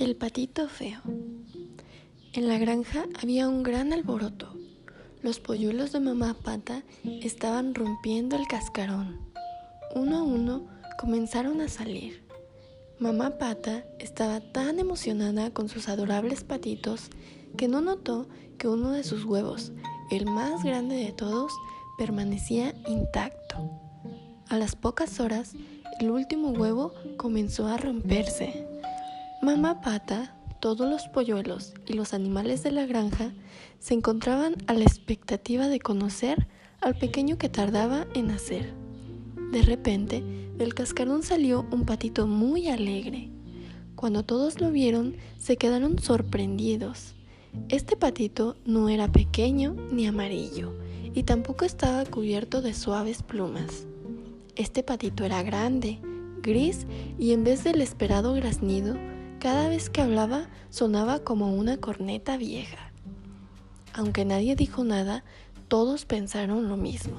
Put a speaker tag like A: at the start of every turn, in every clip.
A: El patito feo. En la granja había un gran alboroto. Los polluelos de mamá pata estaban rompiendo el cascarón. Uno a uno comenzaron a salir. Mamá pata estaba tan emocionada con sus adorables patitos que no notó que uno de sus huevos, el más grande de todos, permanecía intacto. A las pocas horas, el último huevo comenzó a romperse. Mamá Pata, todos los polluelos y los animales de la granja se encontraban a la expectativa de conocer al pequeño que tardaba en nacer. De repente, del cascarón salió un patito muy alegre. Cuando todos lo vieron, se quedaron sorprendidos. Este patito no era pequeño ni amarillo, y tampoco estaba cubierto de suaves plumas. Este patito era grande, gris, y en vez del esperado graznido, cada vez que hablaba sonaba como una corneta vieja. Aunque nadie dijo nada, todos pensaron lo mismo.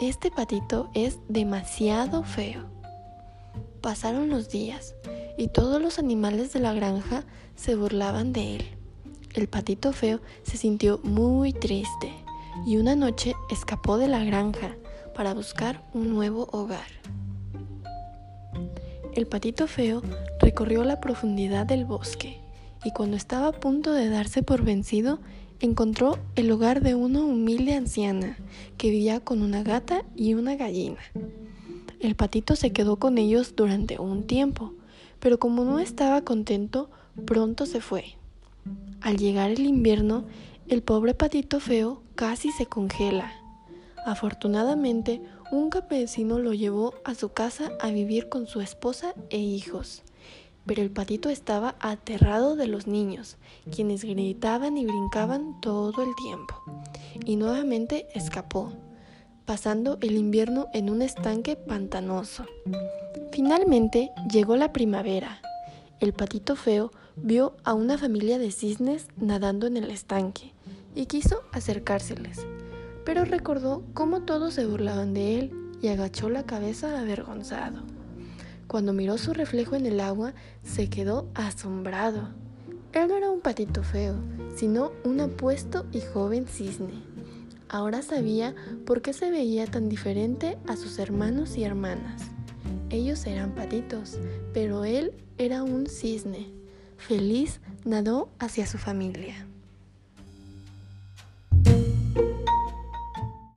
A: Este patito es demasiado feo. Pasaron los días y todos los animales de la granja se burlaban de él. El patito feo se sintió muy triste y una noche escapó de la granja para buscar un nuevo hogar. El patito feo recorrió la profundidad del bosque y cuando estaba a punto de darse por vencido, encontró el hogar de una humilde anciana que vivía con una gata y una gallina. El patito se quedó con ellos durante un tiempo, pero como no estaba contento, pronto se fue. Al llegar el invierno, el pobre patito feo casi se congela. Afortunadamente, un campesino lo llevó a su casa a vivir con su esposa e hijos. Pero el patito estaba aterrado de los niños, quienes gritaban y brincaban todo el tiempo. Y nuevamente escapó, pasando el invierno en un estanque pantanoso. Finalmente llegó la primavera. El patito feo vio a una familia de cisnes nadando en el estanque y quiso acercárseles pero recordó cómo todos se burlaban de él y agachó la cabeza avergonzado. Cuando miró su reflejo en el agua, se quedó asombrado. Él no era un patito feo, sino un apuesto y joven cisne. Ahora sabía por qué se veía tan diferente a sus hermanos y hermanas. Ellos eran patitos, pero él era un cisne. Feliz nadó hacia su familia.